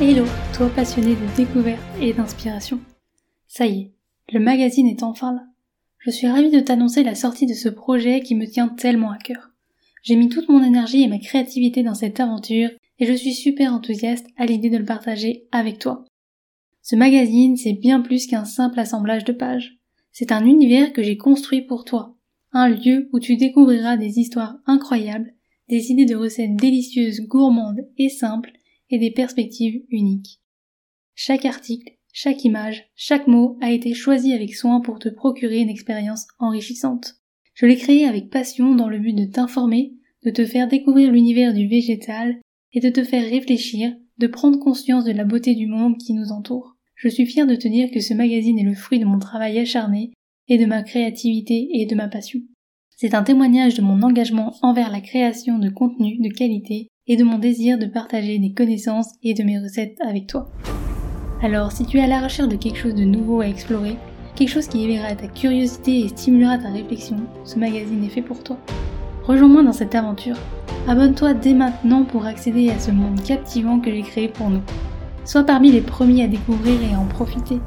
Hello, toi passionné de découverte et d'inspiration. Ça y est, le magazine est enfin là. Je suis ravie de t'annoncer la sortie de ce projet qui me tient tellement à cœur. J'ai mis toute mon énergie et ma créativité dans cette aventure et je suis super enthousiaste à l'idée de le partager avec toi. Ce magazine, c'est bien plus qu'un simple assemblage de pages. C'est un univers que j'ai construit pour toi. Un lieu où tu découvriras des histoires incroyables, des idées de recettes délicieuses, gourmandes et simples, et des perspectives uniques. Chaque article, chaque image, chaque mot a été choisi avec soin pour te procurer une expérience enrichissante. Je l'ai créé avec passion dans le but de t'informer, de te faire découvrir l'univers du végétal et de te faire réfléchir, de prendre conscience de la beauté du monde qui nous entoure. Je suis fière de te dire que ce magazine est le fruit de mon travail acharné et de ma créativité et de ma passion. C'est un témoignage de mon engagement envers la création de contenus de qualité et de mon désir de partager des connaissances et de mes recettes avec toi. Alors si tu es à la recherche de quelque chose de nouveau à explorer, quelque chose qui éveillera ta curiosité et stimulera ta réflexion, ce magazine est fait pour toi. Rejoins-moi dans cette aventure. Abonne-toi dès maintenant pour accéder à ce monde captivant que j'ai créé pour nous. Sois parmi les premiers à découvrir et à en profiter.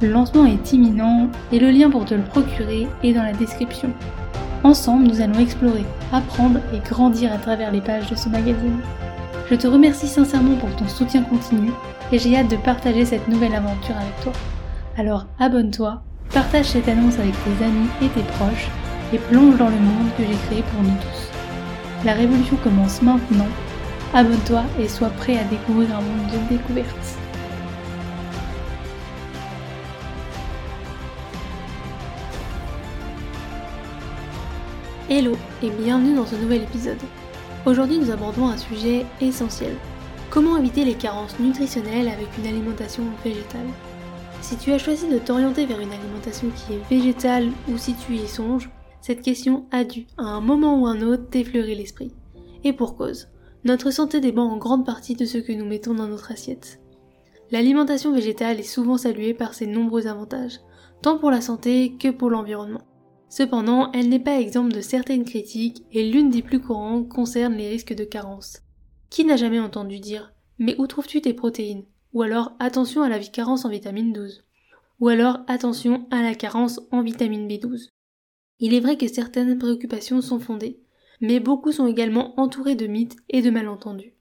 Le lancement est imminent et le lien pour te le procurer est dans la description. Ensemble, nous allons explorer, apprendre et grandir à travers les pages de ce magazine. Je te remercie sincèrement pour ton soutien continu et j'ai hâte de partager cette nouvelle aventure avec toi. Alors abonne-toi, partage cette annonce avec tes amis et tes proches et plonge dans le monde que j'ai créé pour nous tous. La révolution commence maintenant. Abonne-toi et sois prêt à découvrir un monde de découvertes. Hello et bienvenue dans ce nouvel épisode. Aujourd'hui nous abordons un sujet essentiel. Comment éviter les carences nutritionnelles avec une alimentation végétale? Si tu as choisi de t'orienter vers une alimentation qui est végétale ou si tu y songes, cette question a dû, à un moment ou un autre, t'effleurer l'esprit. Et pour cause. Notre santé dépend en grande partie de ce que nous mettons dans notre assiette. L'alimentation végétale est souvent saluée par ses nombreux avantages, tant pour la santé que pour l'environnement. Cependant, elle n'est pas exempte de certaines critiques et l'une des plus courantes concerne les risques de carence. Qui n'a jamais entendu dire Mais où trouves-tu tes protéines? Ou alors attention à la carence en vitamine 12 Ou alors attention à la carence en vitamine B12 Il est vrai que certaines préoccupations sont fondées, mais beaucoup sont également entourées de mythes et de malentendus.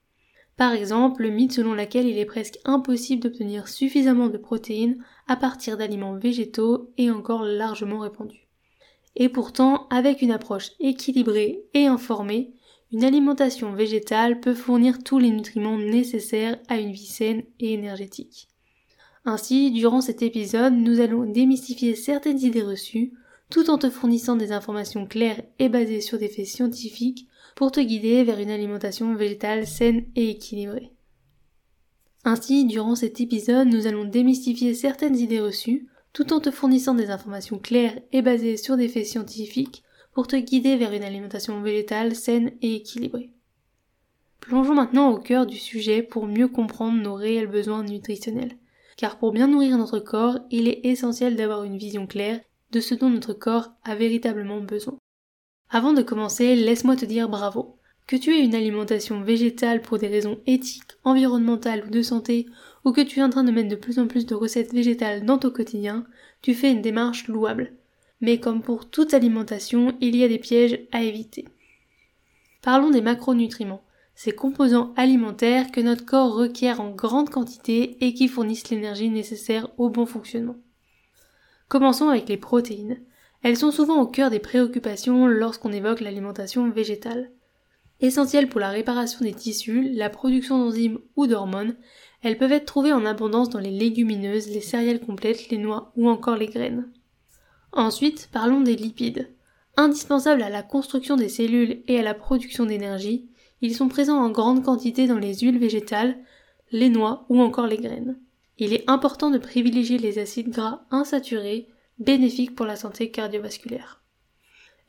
Par exemple, le mythe selon lequel il est presque impossible d'obtenir suffisamment de protéines à partir d'aliments végétaux est encore largement répandu. Et pourtant, avec une approche équilibrée et informée, une alimentation végétale peut fournir tous les nutriments nécessaires à une vie saine et énergétique. Ainsi, durant cet épisode, nous allons démystifier certaines idées reçues, tout en te fournissant des informations claires et basées sur des faits scientifiques pour te guider vers une alimentation végétale saine et équilibrée. Ainsi, durant cet épisode, nous allons démystifier certaines idées reçues, tout en te fournissant des informations claires et basées sur des faits scientifiques pour te guider vers une alimentation végétale saine et équilibrée. Plongeons maintenant au cœur du sujet pour mieux comprendre nos réels besoins nutritionnels. Car pour bien nourrir notre corps, il est essentiel d'avoir une vision claire de ce dont notre corps a véritablement besoin. Avant de commencer, laisse-moi te dire bravo. Que tu aies une alimentation végétale pour des raisons éthiques, environnementales ou de santé, ou que tu es en train de mettre de plus en plus de recettes végétales dans ton quotidien, tu fais une démarche louable. Mais comme pour toute alimentation, il y a des pièges à éviter. Parlons des macronutriments, ces composants alimentaires que notre corps requiert en grande quantité et qui fournissent l'énergie nécessaire au bon fonctionnement. Commençons avec les protéines. Elles sont souvent au cœur des préoccupations lorsqu'on évoque l'alimentation végétale. Essentielles pour la réparation des tissus, la production d'enzymes ou d'hormones, elles peuvent être trouvées en abondance dans les légumineuses, les céréales complètes, les noix ou encore les graines. Ensuite, parlons des lipides. Indispensables à la construction des cellules et à la production d'énergie, ils sont présents en grande quantité dans les huiles végétales, les noix ou encore les graines. Il est important de privilégier les acides gras insaturés, bénéfiques pour la santé cardiovasculaire.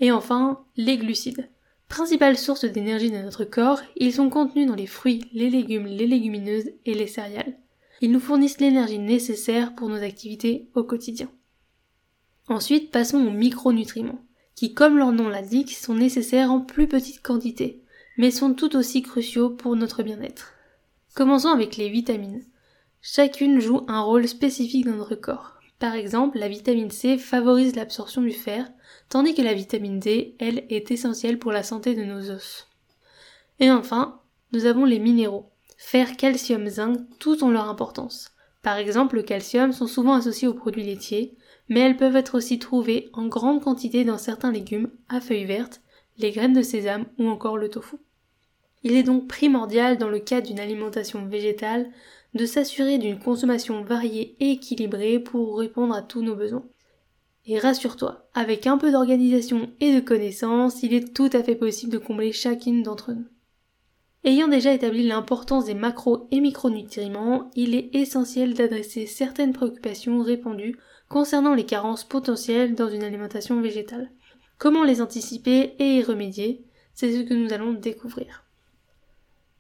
Et enfin, les glucides. Principale source d'énergie de notre corps, ils sont contenus dans les fruits, les légumes, les légumineuses et les céréales. Ils nous fournissent l'énergie nécessaire pour nos activités au quotidien. Ensuite, passons aux micronutriments, qui, comme leur nom l'indique, sont nécessaires en plus petite quantité, mais sont tout aussi cruciaux pour notre bien-être. Commençons avec les vitamines. Chacune joue un rôle spécifique dans notre corps. Par exemple, la vitamine C favorise l'absorption du fer, tandis que la vitamine D, elle, est essentielle pour la santé de nos os. Et enfin, nous avons les minéraux. Fer, calcium, zinc, tous ont leur importance. Par exemple, le calcium sont souvent associés aux produits laitiers, mais elles peuvent être aussi trouvées en grande quantité dans certains légumes à feuilles vertes, les graines de sésame ou encore le tofu. Il est donc primordial dans le cadre d'une alimentation végétale de s'assurer d'une consommation variée et équilibrée pour répondre à tous nos besoins. Et rassure-toi, avec un peu d'organisation et de connaissances, il est tout à fait possible de combler chacune d'entre nous. Ayant déjà établi l'importance des macros et micronutriments, il est essentiel d'adresser certaines préoccupations répandues concernant les carences potentielles dans une alimentation végétale. Comment les anticiper et y remédier, c'est ce que nous allons découvrir.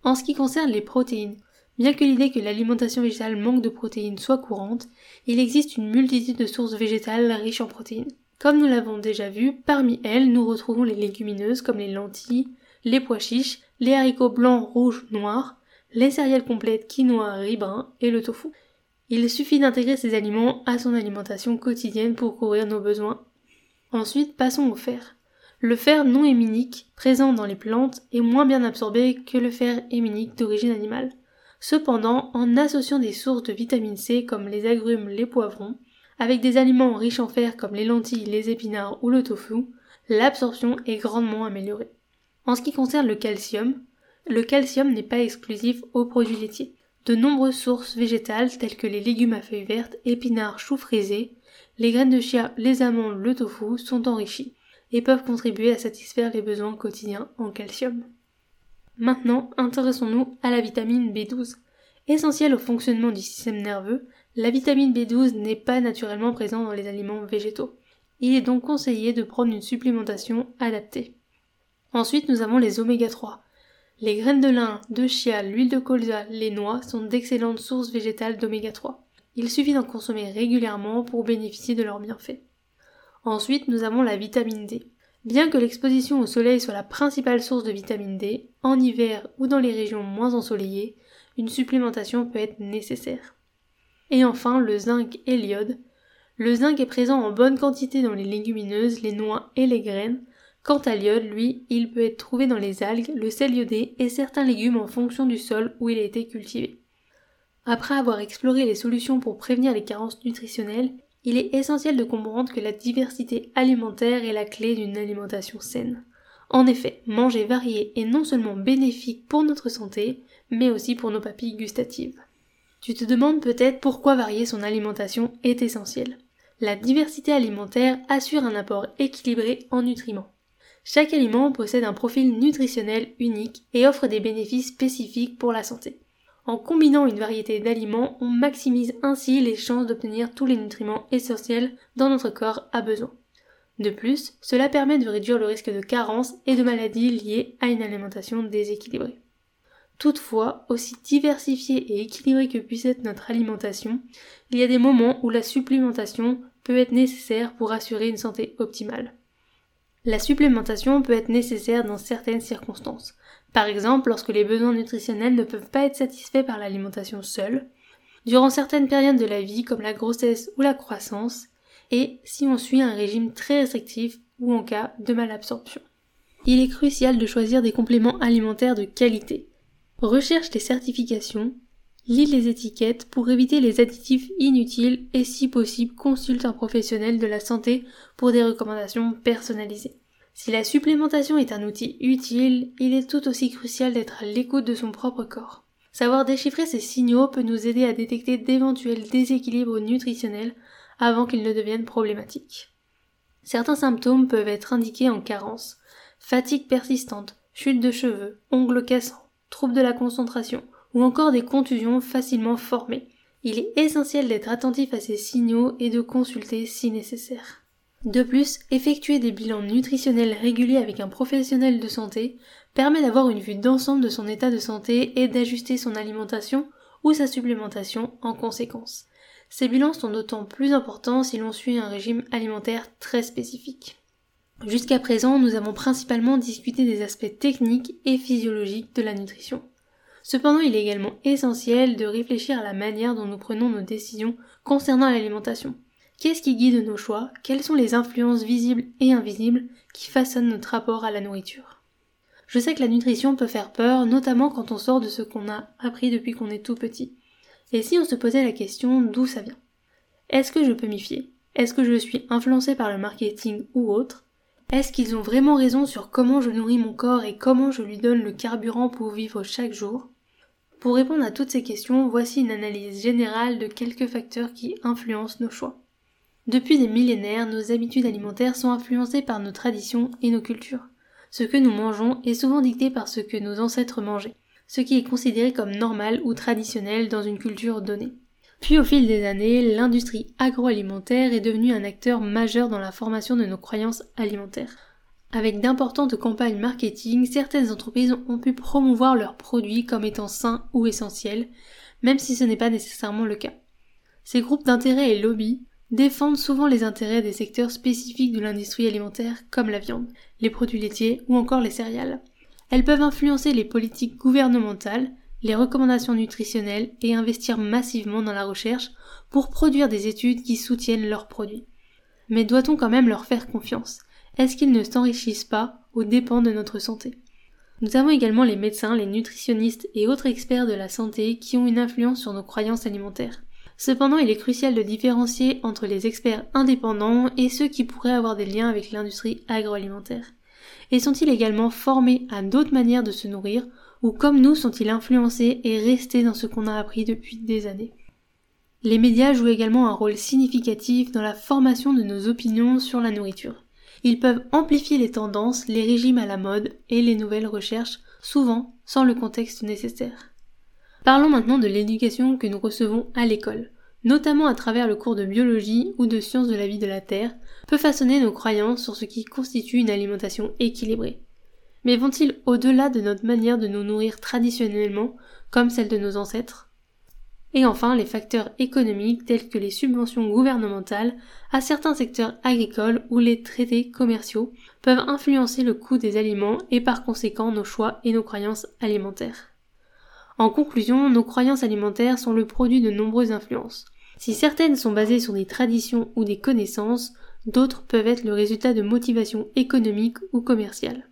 En ce qui concerne les protéines, bien que l'idée que l'alimentation végétale manque de protéines soit courante, il existe une multitude de sources végétales riches en protéines. Comme nous l'avons déjà vu, parmi elles, nous retrouvons les légumineuses comme les lentilles, les pois chiches, les haricots blancs, rouges, noirs, les céréales complètes quinoa, riz brun et le tofu. Il suffit d'intégrer ces aliments à son alimentation quotidienne pour couvrir nos besoins. Ensuite, passons au fer. Le fer non héminique, présent dans les plantes, est moins bien absorbé que le fer héminique d'origine animale. Cependant, en associant des sources de vitamine C comme les agrumes, les poivrons, avec des aliments riches en fer comme les lentilles, les épinards ou le tofu, l'absorption est grandement améliorée. En ce qui concerne le calcium, le calcium n'est pas exclusif aux produits laitiers. De nombreuses sources végétales telles que les légumes à feuilles vertes, épinards, choux frisés, les graines de chia, les amandes, le tofu sont enrichis et peuvent contribuer à satisfaire les besoins quotidiens en calcium. Maintenant, intéressons-nous à la vitamine B12. Essentielle au fonctionnement du système nerveux, la vitamine B12 n'est pas naturellement présente dans les aliments végétaux. Il est donc conseillé de prendre une supplémentation adaptée. Ensuite, nous avons les oméga 3. Les graines de lin, de chia, l'huile de colza, les noix sont d'excellentes sources végétales d'oméga 3. Il suffit d'en consommer régulièrement pour bénéficier de leurs bienfaits. Ensuite, nous avons la vitamine D. Bien que l'exposition au soleil soit la principale source de vitamine D, en hiver ou dans les régions moins ensoleillées, une supplémentation peut être nécessaire. Et enfin, le zinc et l'iode. Le zinc est présent en bonne quantité dans les légumineuses, les noix et les graines. Quant à l'iode, lui, il peut être trouvé dans les algues, le sel iodé et certains légumes en fonction du sol où il a été cultivé. Après avoir exploré les solutions pour prévenir les carences nutritionnelles, il est essentiel de comprendre que la diversité alimentaire est la clé d'une alimentation saine. En effet, manger varié est non seulement bénéfique pour notre santé, mais aussi pour nos papilles gustatives. Tu te demandes peut-être pourquoi varier son alimentation est essentiel. La diversité alimentaire assure un apport équilibré en nutriments. Chaque aliment possède un profil nutritionnel unique et offre des bénéfices spécifiques pour la santé. En combinant une variété d'aliments, on maximise ainsi les chances d'obtenir tous les nutriments essentiels dont notre corps a besoin. De plus, cela permet de réduire le risque de carence et de maladies liées à une alimentation déséquilibrée. Toutefois, aussi diversifiée et équilibrée que puisse être notre alimentation, il y a des moments où la supplémentation peut être nécessaire pour assurer une santé optimale. La supplémentation peut être nécessaire dans certaines circonstances, par exemple, lorsque les besoins nutritionnels ne peuvent pas être satisfaits par l'alimentation seule, durant certaines périodes de la vie comme la grossesse ou la croissance, et si on suit un régime très restrictif ou en cas de malabsorption. Il est crucial de choisir des compléments alimentaires de qualité. Recherche les certifications, lis les étiquettes pour éviter les additifs inutiles et si possible consulte un professionnel de la santé pour des recommandations personnalisées. Si la supplémentation est un outil utile, il est tout aussi crucial d'être à l'écoute de son propre corps. Savoir déchiffrer ces signaux peut nous aider à détecter d'éventuels déséquilibres nutritionnels avant qu'ils ne deviennent problématiques. Certains symptômes peuvent être indiqués en carence, fatigue persistante, chute de cheveux, ongles cassants, troubles de la concentration, ou encore des contusions facilement formées. Il est essentiel d'être attentif à ces signaux et de consulter si nécessaire. De plus, effectuer des bilans nutritionnels réguliers avec un professionnel de santé permet d'avoir une vue d'ensemble de son état de santé et d'ajuster son alimentation ou sa supplémentation en conséquence. Ces bilans sont d'autant plus importants si l'on suit un régime alimentaire très spécifique. Jusqu'à présent, nous avons principalement discuté des aspects techniques et physiologiques de la nutrition. Cependant, il est également essentiel de réfléchir à la manière dont nous prenons nos décisions concernant l'alimentation. Qu'est-ce qui guide nos choix? Quelles sont les influences visibles et invisibles qui façonnent notre rapport à la nourriture? Je sais que la nutrition peut faire peur, notamment quand on sort de ce qu'on a appris depuis qu'on est tout petit. Et si on se posait la question d'où ça vient? Est-ce que je peux m'y fier? Est-ce que je suis influencé par le marketing ou autre? Est-ce qu'ils ont vraiment raison sur comment je nourris mon corps et comment je lui donne le carburant pour vivre chaque jour? Pour répondre à toutes ces questions, voici une analyse générale de quelques facteurs qui influencent nos choix. Depuis des millénaires, nos habitudes alimentaires sont influencées par nos traditions et nos cultures. Ce que nous mangeons est souvent dicté par ce que nos ancêtres mangeaient, ce qui est considéré comme normal ou traditionnel dans une culture donnée. Puis au fil des années, l'industrie agroalimentaire est devenue un acteur majeur dans la formation de nos croyances alimentaires. Avec d'importantes campagnes marketing, certaines entreprises ont pu promouvoir leurs produits comme étant sains ou essentiels, même si ce n'est pas nécessairement le cas. Ces groupes d'intérêt et lobbies défendent souvent les intérêts des secteurs spécifiques de l'industrie alimentaire comme la viande, les produits laitiers ou encore les céréales. Elles peuvent influencer les politiques gouvernementales, les recommandations nutritionnelles et investir massivement dans la recherche pour produire des études qui soutiennent leurs produits. Mais doit-on quand même leur faire confiance? Est-ce qu'ils ne s'enrichissent pas aux dépens de notre santé? Nous avons également les médecins, les nutritionnistes et autres experts de la santé qui ont une influence sur nos croyances alimentaires. Cependant, il est crucial de différencier entre les experts indépendants et ceux qui pourraient avoir des liens avec l'industrie agroalimentaire. Et sont-ils également formés à d'autres manières de se nourrir ou comme nous sont-ils influencés et restés dans ce qu'on a appris depuis des années Les médias jouent également un rôle significatif dans la formation de nos opinions sur la nourriture. Ils peuvent amplifier les tendances, les régimes à la mode et les nouvelles recherches, souvent sans le contexte nécessaire. Parlons maintenant de l'éducation que nous recevons à l'école, notamment à travers le cours de biologie ou de sciences de la vie de la Terre, peut façonner nos croyances sur ce qui constitue une alimentation équilibrée. Mais vont-ils au-delà de notre manière de nous nourrir traditionnellement, comme celle de nos ancêtres? Et enfin, les facteurs économiques tels que les subventions gouvernementales à certains secteurs agricoles ou les traités commerciaux peuvent influencer le coût des aliments et par conséquent nos choix et nos croyances alimentaires. En conclusion, nos croyances alimentaires sont le produit de nombreuses influences. Si certaines sont basées sur des traditions ou des connaissances, d'autres peuvent être le résultat de motivations économiques ou commerciales.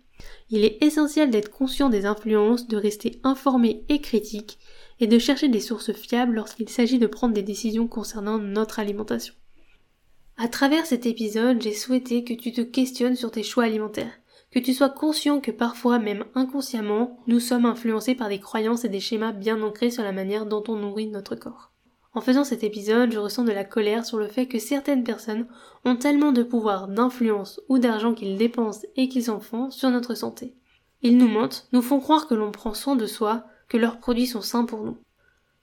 Il est essentiel d'être conscient des influences, de rester informé et critique, et de chercher des sources fiables lorsqu'il s'agit de prendre des décisions concernant notre alimentation. À travers cet épisode, j'ai souhaité que tu te questionnes sur tes choix alimentaires que tu sois conscient que parfois, même inconsciemment, nous sommes influencés par des croyances et des schémas bien ancrés sur la manière dont on nourrit notre corps. En faisant cet épisode, je ressens de la colère sur le fait que certaines personnes ont tellement de pouvoir, d'influence ou d'argent qu'ils dépensent et qu'ils en font sur notre santé. Ils nous mentent, nous font croire que l'on prend soin de soi, que leurs produits sont sains pour nous.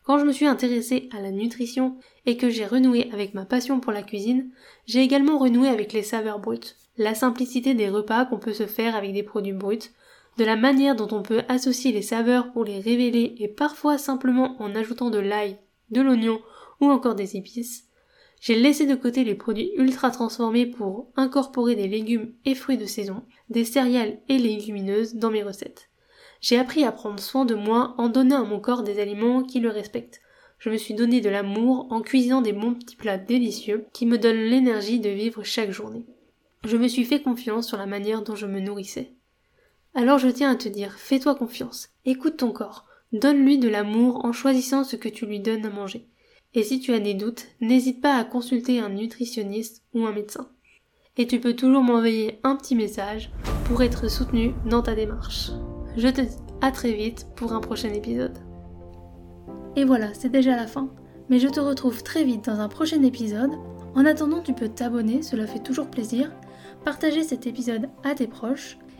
Quand je me suis intéressée à la nutrition et que j'ai renoué avec ma passion pour la cuisine, j'ai également renoué avec les saveurs brutes, la simplicité des repas qu'on peut se faire avec des produits bruts, de la manière dont on peut associer les saveurs pour les révéler et parfois simplement en ajoutant de l'ail, de l'oignon ou encore des épices. J'ai laissé de côté les produits ultra transformés pour incorporer des légumes et fruits de saison, des céréales et légumineuses dans mes recettes. J'ai appris à prendre soin de moi en donnant à mon corps des aliments qui le respectent. Je me suis donné de l'amour en cuisinant des bons petits plats délicieux qui me donnent l'énergie de vivre chaque journée. Je me suis fait confiance sur la manière dont je me nourrissais. Alors je tiens à te dire, fais-toi confiance, écoute ton corps, donne-lui de l'amour en choisissant ce que tu lui donnes à manger. Et si tu as des doutes, n'hésite pas à consulter un nutritionniste ou un médecin. Et tu peux toujours m'envoyer un petit message pour être soutenu dans ta démarche. Je te dis à très vite pour un prochain épisode. Et voilà, c'est déjà la fin. Mais je te retrouve très vite dans un prochain épisode. En attendant, tu peux t'abonner, cela fait toujours plaisir partager cet épisode à tes proches